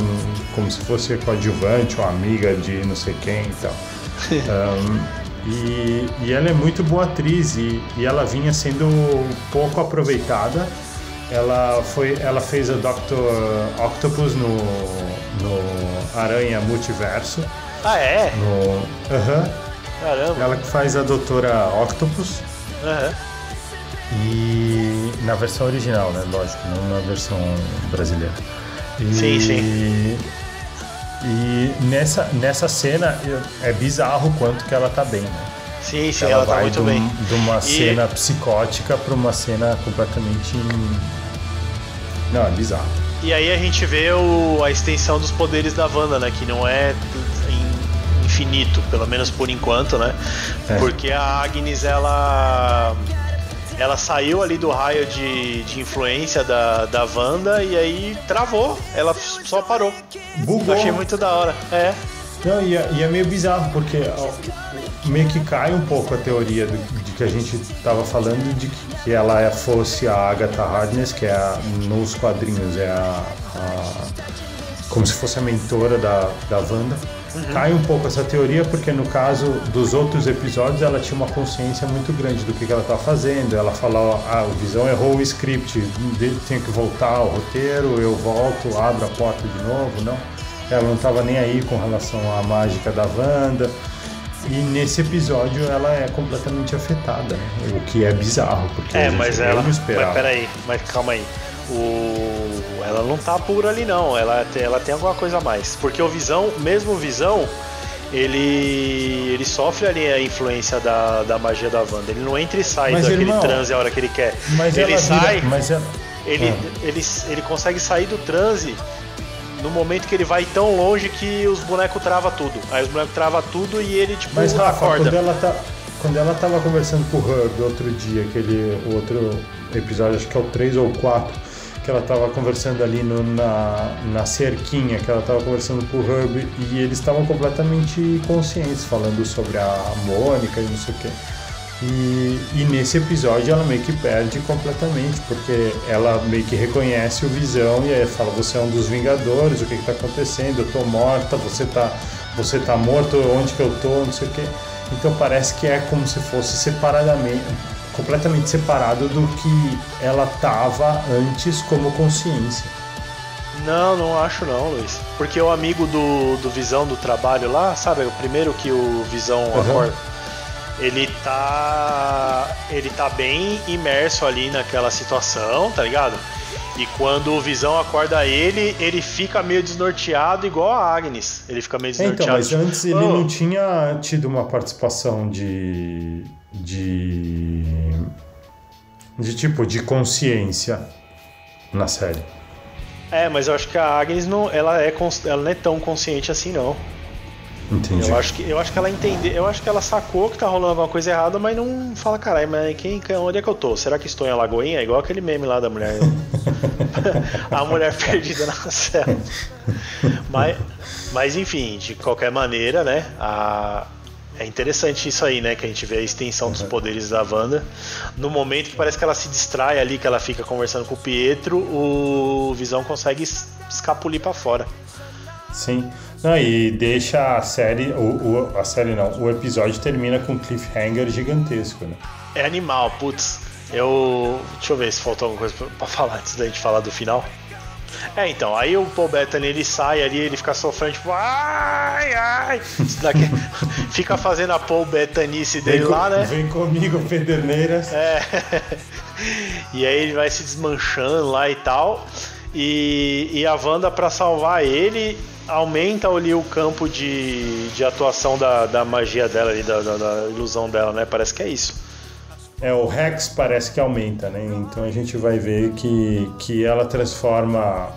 [SPEAKER 2] como se fosse coadjuvante ou amiga de não sei quem e tal. Um, e, e, ela é muito boa atriz e, e, ela vinha sendo pouco aproveitada. Ela, foi, ela fez a Dr. Octopus no, no Aranha Multiverso.
[SPEAKER 1] Ah, é?
[SPEAKER 2] No, uh -huh.
[SPEAKER 1] Caramba.
[SPEAKER 2] Ela que faz a Doutora Octopus.
[SPEAKER 1] Uhum.
[SPEAKER 2] E na versão original, né? Lógico, não na versão brasileira.
[SPEAKER 1] E... Sim, sim.
[SPEAKER 2] E nessa, nessa cena é bizarro o quanto que ela tá bem, né?
[SPEAKER 1] Sim, sim, ela, ela tá vai muito
[SPEAKER 2] de,
[SPEAKER 1] bem.
[SPEAKER 2] De uma e... cena psicótica para uma cena completamente. Não, é bizarro.
[SPEAKER 1] E aí a gente vê o, a extensão dos poderes da Wanda, né? Que não é infinito, pelo menos por enquanto, né? É. Porque a Agnes, ela ela saiu ali do raio de, de influência da, da Wanda e aí travou. Ela só parou.
[SPEAKER 2] Bugou.
[SPEAKER 1] achei muito da hora. É.
[SPEAKER 2] Não, e é, e é meio bizarro, porque meio que cai um pouco a teoria do, de que a gente estava falando de que ela é, fosse a Agatha Harkness, que é a, nos quadrinhos é a, a, como se fosse a mentora da, da Wanda. Uhum. Cai um pouco essa teoria porque no caso dos outros episódios ela tinha uma consciência muito grande do que, que ela estava fazendo. Ela falou, ah, o Visão errou o script, tem que voltar ao roteiro, eu volto, abro a porta de novo, não. Ela não estava nem aí com relação à mágica da Wanda. E nesse episódio ela é completamente afetada, né? o que é bizarro, porque
[SPEAKER 1] é, mas ela, mas peraí, mas calma aí o, ela não tá pura ali não, ela, ela tem alguma coisa a mais. Porque o Visão, mesmo o Visão, ele, ele sofre ali a influência da, da magia da Wanda. Ele não entra e sai mas daquele não, transe a hora que ele quer.
[SPEAKER 2] Mas
[SPEAKER 1] ele sai.
[SPEAKER 2] Vira, mas ela...
[SPEAKER 1] ele, ah. ele, ele consegue sair do transe no momento que ele vai tão longe que os bonecos travam tudo. Aí os bonecos travam tudo e ele tipo
[SPEAKER 2] mas, Rafa, acorda. Quando ela, tá, quando ela tava conversando com o Herb outro dia, aquele outro episódio, acho que é o 3 ou 4 que ela estava conversando ali no, na, na cerquinha, que ela estava conversando com o Hub, e eles estavam completamente conscientes, falando sobre a Mônica e não sei o quê. E, e, nesse episódio ela meio que perde completamente, porque ela meio que reconhece o Visão e aí fala, você é um dos Vingadores, o que está acontecendo? Eu tô morta, você tá, você tá morto, onde que eu tô, não sei o quê. Então parece que é como se fosse separadamente, completamente separado do que ela estava antes como consciência.
[SPEAKER 1] Não, não acho não, Luiz. Porque o amigo do, do Visão do trabalho lá, sabe, o primeiro que o Visão uhum. acorda, ele tá. Ele tá bem imerso ali naquela situação, tá ligado? E quando o Visão acorda ele, ele fica meio desnorteado, igual a Agnes. Ele fica meio então, desnorteado.
[SPEAKER 2] Então, mas antes ele oh. não tinha tido uma participação de de de tipo de consciência na série.
[SPEAKER 1] É, mas eu acho que a Agnes não, ela é ela não é tão consciente assim não.
[SPEAKER 2] Entendi.
[SPEAKER 1] Eu acho que eu acho que ela entendeu, eu acho que ela sacou que tá rolando alguma coisa errada, mas não fala, caralho, mas quem, onde é que eu tô? Será que estou em Alagoinha? É igual aquele meme lá da mulher. a mulher perdida na cela. mas, mas enfim, de qualquer maneira, né? A, é interessante isso aí, né? Que a gente vê a extensão dos uhum. poderes da Wanda. No momento que parece que ela se distrai ali, que ela fica conversando com o Pietro, o Visão consegue escapulir para fora.
[SPEAKER 2] Sim. Não, e deixa a série, o, o, a série não, o episódio termina com um cliffhanger gigantesco, né?
[SPEAKER 1] É animal, putz. Eu. Deixa eu ver se faltou alguma coisa pra falar antes da gente falar do final. É, então, aí o Paul Bettany ele sai ali, ele fica sofrendo, tipo, ai, ai. Daqui, fica fazendo a Paul Bettanice dele
[SPEAKER 2] vem
[SPEAKER 1] lá, né?
[SPEAKER 2] Vem comigo, Pederneiras.
[SPEAKER 1] É. e aí ele vai se desmanchando lá e tal. E, e a Wanda, para salvar ele, aumenta ali o campo de, de atuação da, da magia dela ali, da, da, da ilusão dela, né? Parece que é isso.
[SPEAKER 2] É, o Rex parece que aumenta, né? Então a gente vai ver que, que ela transforma.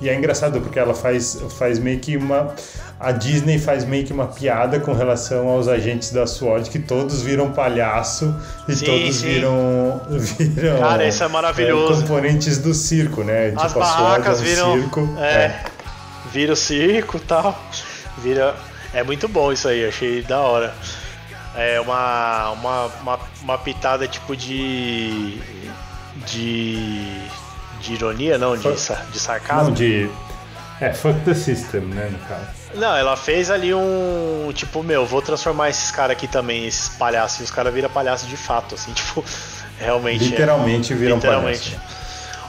[SPEAKER 2] E é engraçado porque ela faz, faz meio que uma. A Disney faz meio que uma piada com relação aos agentes da SWORD, que todos viram palhaço e
[SPEAKER 1] Sim,
[SPEAKER 2] todos
[SPEAKER 1] sim.
[SPEAKER 2] viram. viram
[SPEAKER 1] Cara, isso é maravilhoso.
[SPEAKER 2] componentes do circo, né?
[SPEAKER 1] As
[SPEAKER 2] tipo, a SWORD
[SPEAKER 1] barracas
[SPEAKER 2] é um
[SPEAKER 1] viram.
[SPEAKER 2] circo.
[SPEAKER 1] É, Vira o circo e tal. Vira. É muito bom isso aí, achei da hora. É uma, uma, uma, uma pitada tipo de. de. de ironia, não, de, de sarcasmo.
[SPEAKER 2] Não, de. É, fuck the system, né, no caso.
[SPEAKER 1] Não, ela fez ali um. Tipo, meu, vou transformar esses caras aqui também, esses palhaços. E os caras viram palhaço de fato, assim, tipo, realmente. é-
[SPEAKER 2] Literalmente viram
[SPEAKER 1] Literalmente.
[SPEAKER 2] palhaço.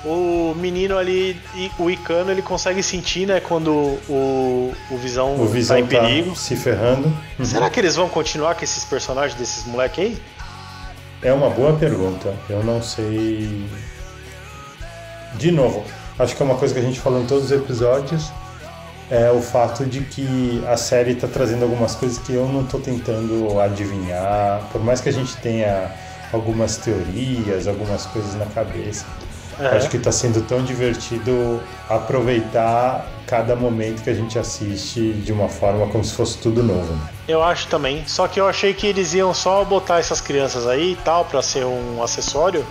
[SPEAKER 1] O menino ali, o Icano, ele consegue sentir, né, quando o, o Visão,
[SPEAKER 2] O Visão
[SPEAKER 1] tá em perigo.
[SPEAKER 2] tá se ferrando.
[SPEAKER 1] Será que eles vão continuar com esses personagens desses moleque aí?
[SPEAKER 2] É uma boa pergunta. Eu não sei. De novo, acho que é uma coisa que a gente falou em todos os episódios. É o fato de que a série está trazendo algumas coisas que eu não estou tentando adivinhar. Por mais que a gente tenha algumas teorias, algumas coisas na cabeça.
[SPEAKER 1] É.
[SPEAKER 2] Acho que está sendo tão divertido aproveitar cada momento que a gente assiste de uma forma como se fosse tudo novo. né?
[SPEAKER 1] Eu acho também. Só que eu achei que eles iam só botar essas crianças aí e tal pra ser um acessório.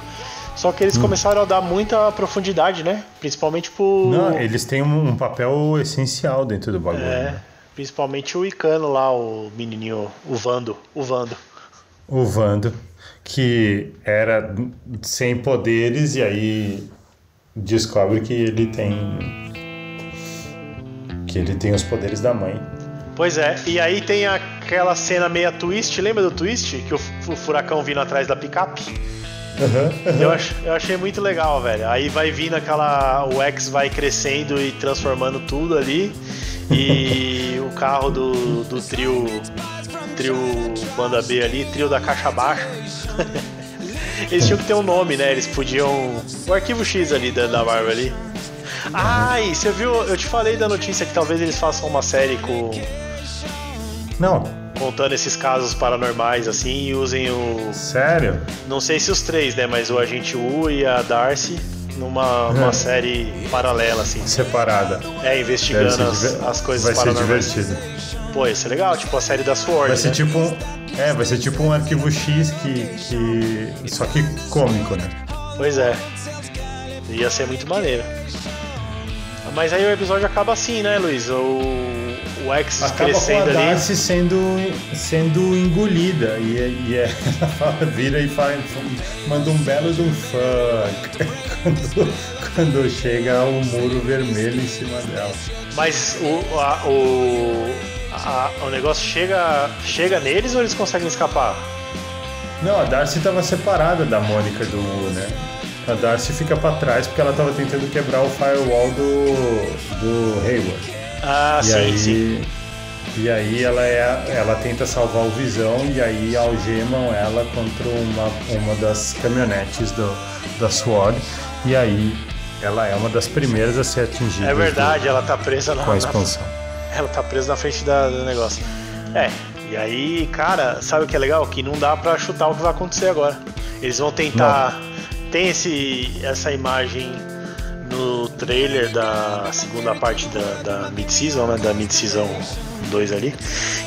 [SPEAKER 1] Só que
[SPEAKER 2] Hum.
[SPEAKER 1] eles começaram a dar muita profundidade, né? Principalmente pro.
[SPEAKER 2] Não, eles têm um, um papel essencial dentro do bagulho.
[SPEAKER 1] É,
[SPEAKER 2] né?
[SPEAKER 1] principalmente o Icano lá, o menininho, o Vando. O Vando.
[SPEAKER 2] O Vando, que era sem poderes e aí descobre que ele tem que ele tem os poderes da mãe.
[SPEAKER 1] Pois é, e aí tem aquela cena meia twist, lembra do twist? Que o, o furacão vindo atrás da picape? Eu, ach- eu achei muito legal, velho. Aí vai vindo aquela. O X vai crescendo e transformando tudo ali. E o carro do, do trio. Trio Banda B ali, trio da caixa baixa. Eles tinham que ter um nome, né? Eles podiam. O arquivo X ali da, da Marvel ali. Ai, você viu? Eu te falei da notícia que talvez eles façam uma série com.
[SPEAKER 2] Não,
[SPEAKER 1] contando esses casos paranormais assim e usem o.
[SPEAKER 2] sério?
[SPEAKER 1] Não sei se os três, né? Mas o Agente U e a Darcy numa uma
[SPEAKER 2] Uhum.
[SPEAKER 1] série paralela, assim.
[SPEAKER 2] Separada.
[SPEAKER 1] É, investigando
[SPEAKER 2] ser
[SPEAKER 1] as,
[SPEAKER 2] diver-
[SPEAKER 1] as coisas
[SPEAKER 2] Vai ser
[SPEAKER 1] paranormais.
[SPEAKER 2] divertido.
[SPEAKER 1] Pô, isso é legal, tipo a série da Sword.
[SPEAKER 2] Vai ser
[SPEAKER 1] né?
[SPEAKER 2] tipo um, é, vai ser tipo um arquivo X que, que só que cômico, né?
[SPEAKER 1] Pois é. Ia ser muito maneiro. Mas aí o episódio acaba assim, né, Luiz? O, o X
[SPEAKER 2] Acaba com a
[SPEAKER 1] crescendo ali.
[SPEAKER 2] Darcy sendo, sendo engolida e, e ela fala- vira e fala, manda um belo de um quando, quando chega o muro vermelho em cima dela.
[SPEAKER 1] Mas o, a- o, a- o negócio chega, chega neles ou eles conseguem escapar?
[SPEAKER 2] Não, a Darcy estava separada da Mônica do Wu, né? A Darcy fica pra trás porque ela estava tentando quebrar o firewall do, do Hayward.
[SPEAKER 1] Ah,
[SPEAKER 2] e
[SPEAKER 1] sim,
[SPEAKER 2] aí,
[SPEAKER 1] sim.
[SPEAKER 2] E aí ela, é, ela tenta salvar o Visão e aí algemam ela contra uma, uma das caminhonetes do, da SWORD. E aí ela é uma das primeiras a ser atingida.
[SPEAKER 1] É verdade, ela tá presa na,
[SPEAKER 2] com a
[SPEAKER 1] na-
[SPEAKER 2] expansão.
[SPEAKER 1] Ela tá presa na frente da- do negócio. É, e aí, cara, sabe o que é legal? Que não dá pra chutar o que vai acontecer agora. Eles vão tentar. Tem esse, essa imagem no trailer da segunda parte da, da mid-season, né? Da mid-season 2 ali,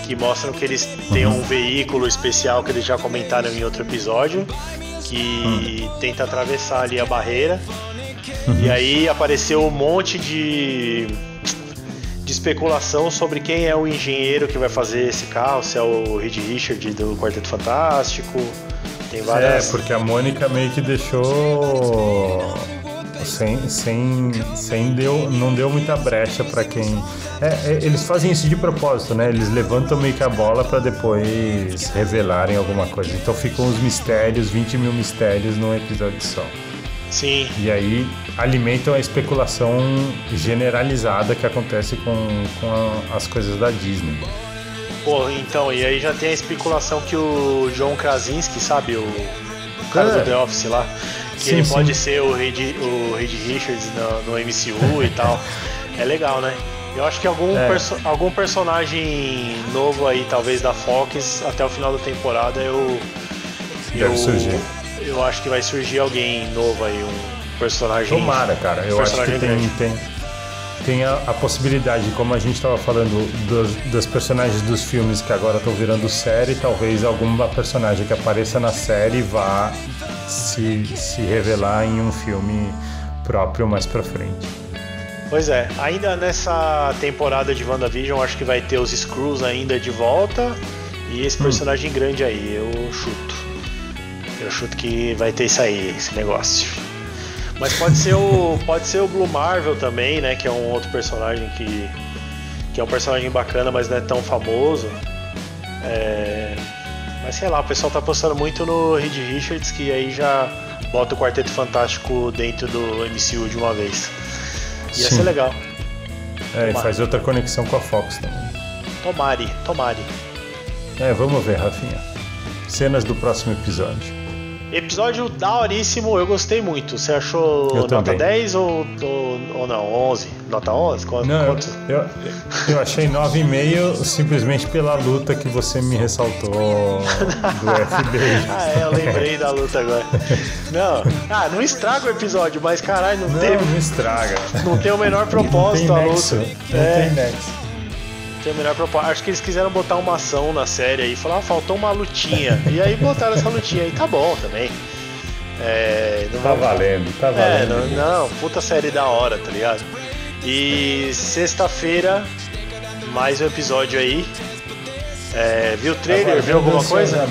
[SPEAKER 1] que mostram que eles têm um veículo especial que eles já comentaram em outro episódio, que tenta atravessar ali a barreira. E aí apareceu um monte de especulação sobre quem é o engenheiro que vai fazer esse carro, se é o Reed Richard do Quarteto Fantástico. Tem
[SPEAKER 2] É,
[SPEAKER 1] várias.
[SPEAKER 2] porque a Mônica meio que deixou sem, sem, sem deu, não deu muita brecha para quem. É, é, eles fazem isso de propósito, né? Eles levantam meio que a bola para depois revelarem alguma coisa. Então ficam os mistérios, 20 mil mistérios num episódio só.
[SPEAKER 1] Sim.
[SPEAKER 2] E aí alimentam a especulação generalizada que acontece com, com a, as coisas da Disney.
[SPEAKER 1] Pô, então, e aí já tem a especulação que o John Krasinski, sabe, o, cara é. do The Office lá, que sim, ele sim. pode ser o Reed, o Reed Richards no, no MCU e tal. É legal, né? Eu acho que algum, é. perso algum personagem novo aí, talvez da Fox, até o final da temporada, eu.
[SPEAKER 2] Deve eu, surgir.
[SPEAKER 1] Eu acho que vai surgir alguém novo aí, um personagem.
[SPEAKER 2] Tomara, cara. Eu acho que tem, tem, tem a, a, possibilidade, como a gente estava falando dos, dos, personagens dos filmes que agora estão virando série, talvez alguma personagem que apareça na série vá se, se revelar em um filme próprio mais pra frente.
[SPEAKER 1] Pois é, ainda nessa temporada de WandaVision, acho que vai ter os Screws ainda de volta e esse hum. personagem hum. grande aí, eu chuto. Eu chuto que vai ter isso aí, esse negócio. Mas pode ser o pode ser o Blue Marvel também, né, que é um outro personagem que que é um personagem bacana, mas não é tão famoso. É, mas sei lá, o pessoal tá apostando muito no Reed Richards, que aí já bota o Quarteto Fantástico dentro do MCU de uma vez. Ia Sim. ser legal.
[SPEAKER 2] É, e faz outra conexão com a Fox também.
[SPEAKER 1] Tomare, tomare.
[SPEAKER 2] É, vamos ver, Rafinha. Cenas do próximo episódio.
[SPEAKER 1] Episódio daoríssimo, eu gostei muito. Você achou eu nota também. 10 ou, ou, ou, não? 11? Nota 11? Quanto,
[SPEAKER 2] não, Eu, eu achei 9,5 simplesmente pela luta que você me ressaltou do FBI.
[SPEAKER 1] ah, é, eu lembrei da luta agora. Não, ah, não estraga o episódio, mas caralho, não,
[SPEAKER 2] não
[SPEAKER 1] teve.
[SPEAKER 2] Não estraga.
[SPEAKER 1] Não tem o menor propósito
[SPEAKER 2] a
[SPEAKER 1] luta.
[SPEAKER 2] Não é. tem nexo
[SPEAKER 1] melhor proposta. Acho que eles quiseram botar uma ação na série aí, falar, ah, faltou uma lutinha. e aí botaram essa lutinha aí, tá bom também. É,
[SPEAKER 2] não tá valendo, tá
[SPEAKER 1] valendo. É, não, não, puta série da hora, tá ligado? E sexta-feira, mais um episódio aí. É, viu o trailer? Agora, viu alguma coisa?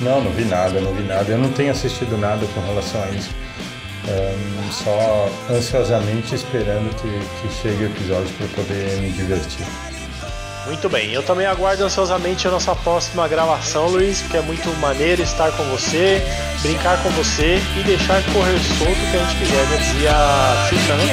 [SPEAKER 2] Não, não vi nada, não vi nada. Eu não tenho assistido nada com relação a isso. Um, só ansiosamente esperando que, que chegue o episódio para poder me divertir.
[SPEAKER 1] Muito bem, eu também aguardo ansiosamente a nossa próxima gravação, Luiz, porque é muito maneiro estar com você, brincar com você e deixar correr solto o que a gente quiser, né? Dizia a Xuxa, né?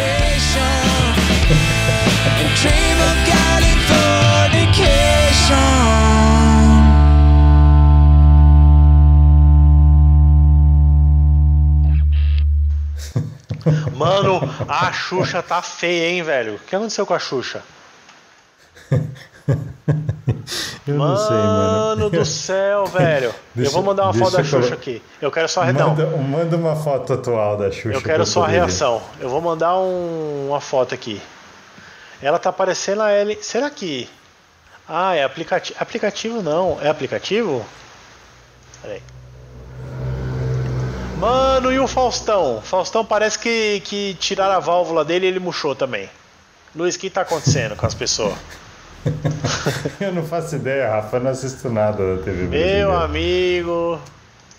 [SPEAKER 1] Mano, a Xuxa tá feia, hein, velho? O que aconteceu com a Xuxa?
[SPEAKER 2] eu mano não sei, mano.
[SPEAKER 1] do céu, velho. Deixa, eu vou mandar uma foto da Xuxa aqui. Eu quero só a
[SPEAKER 2] manda, manda uma foto atual da Xuxa.
[SPEAKER 1] Eu quero só a reação. Eu vou mandar um, uma foto aqui. Ela tá parecendo a Ellen. Será que. Ah, é aplicativo. Aplicativo não. É aplicativo? Peraí. Mano, e o Faustão? Faustão parece que, que tiraram a válvula dele e ele murchou também. Luiz, o que tá acontecendo com as pessoas?
[SPEAKER 2] eu não faço ideia, Rafa, eu não assisto nada da TV
[SPEAKER 1] Meu amigo.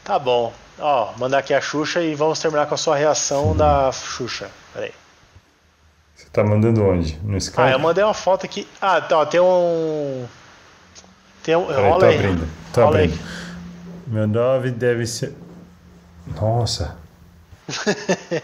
[SPEAKER 1] Tá bom. Ó, mandar aqui a Xuxa e vamos terminar com a sua reação da Xuxa. Peraí.
[SPEAKER 2] Você tá mandando onde? No Skype?
[SPEAKER 1] Ah, eu mandei uma foto aqui. Ah, tá, tem um. Tem um.
[SPEAKER 2] Peraí, tô aí. abrindo. Tô Rola abrindo. Aí. Meu nome deve ser. Nossa.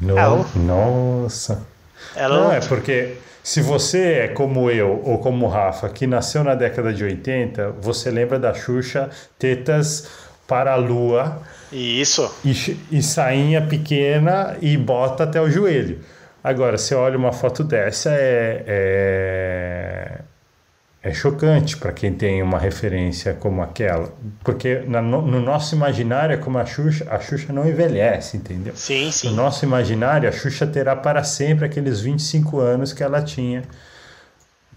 [SPEAKER 2] no... Nossa. Ela não, é porque se você é como eu ou como o Rafa, que nasceu na década de 80, você lembra da Xuxa tetas para a lua.
[SPEAKER 1] Isso.
[SPEAKER 2] E, e sainha pequena e bota até o joelho. Agora, você olha uma foto dessa, é, é é chocante para quem tem uma referência como aquela, porque na, no, no, nosso imaginário é como a Xuxa, a Xuxa não envelhece, entendeu?
[SPEAKER 1] Sim, sim.
[SPEAKER 2] No nosso imaginário, a Xuxa terá para sempre aqueles 25 anos que ela tinha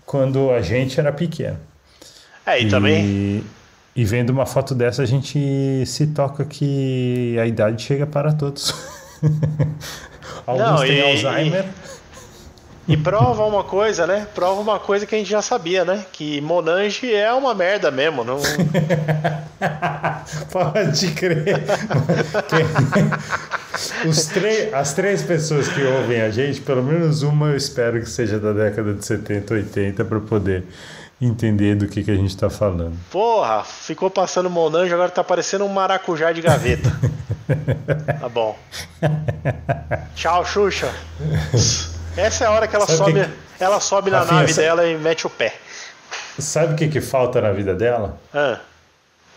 [SPEAKER 2] quando a gente era pequeno.
[SPEAKER 1] É, e, e também.
[SPEAKER 2] E vendo uma foto dessa, a gente se toca que a idade chega para todos. Alguns não, têm e, Alzheimer. E...
[SPEAKER 1] E prova uma coisa, né? Prova uma coisa que a gente já sabia, né? Que Monange é uma merda mesmo. Não...
[SPEAKER 2] Pode crer. as três pessoas que ouvem a gente, pelo menos uma eu espero que seja da década de 70, 80 para poder entender do que, que a gente está falando.
[SPEAKER 1] Porra, ficou passando Monange, agora tá parecendo um maracujá de gaveta. tá bom. Tchau, Xuxa. Essa é a hora que ela Sabe sobe, que... ela sobe na Rafinha, nave dela e mete o pé.
[SPEAKER 2] Sabe o que, que falta na vida dela?
[SPEAKER 1] Ah,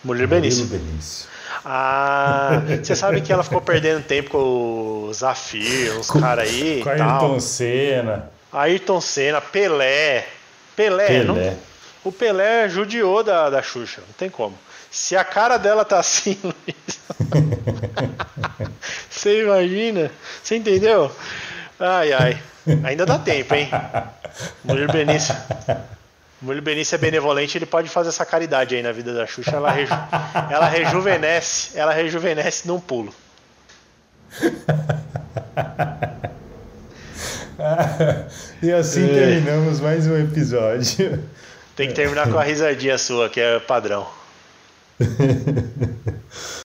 [SPEAKER 1] Mulher Benício. Benício. Ah, você sabe que ela ficou perdendo tempo com o Zafir, uns caras aí.
[SPEAKER 2] Com Ayrton Senna.
[SPEAKER 1] Ayrton Senna, Pelé. Pelé, Pelé. Não, o Pelé judiou da, da Xuxa, não tem como. Se a cara dela tá assim, Luiz. você imagina? Você entendeu? Ai, ai. Ainda dá tempo, hein? Mulher Benício. Mulher Benício é benevolente, ele pode fazer essa caridade aí na vida da Xuxa. Ela, reju... ela rejuvenesce, ela rejuvenesce num pulo.
[SPEAKER 2] e assim é. terminamos mais um episódio.
[SPEAKER 1] Tem que terminar com a risadinha sua, que é padrão.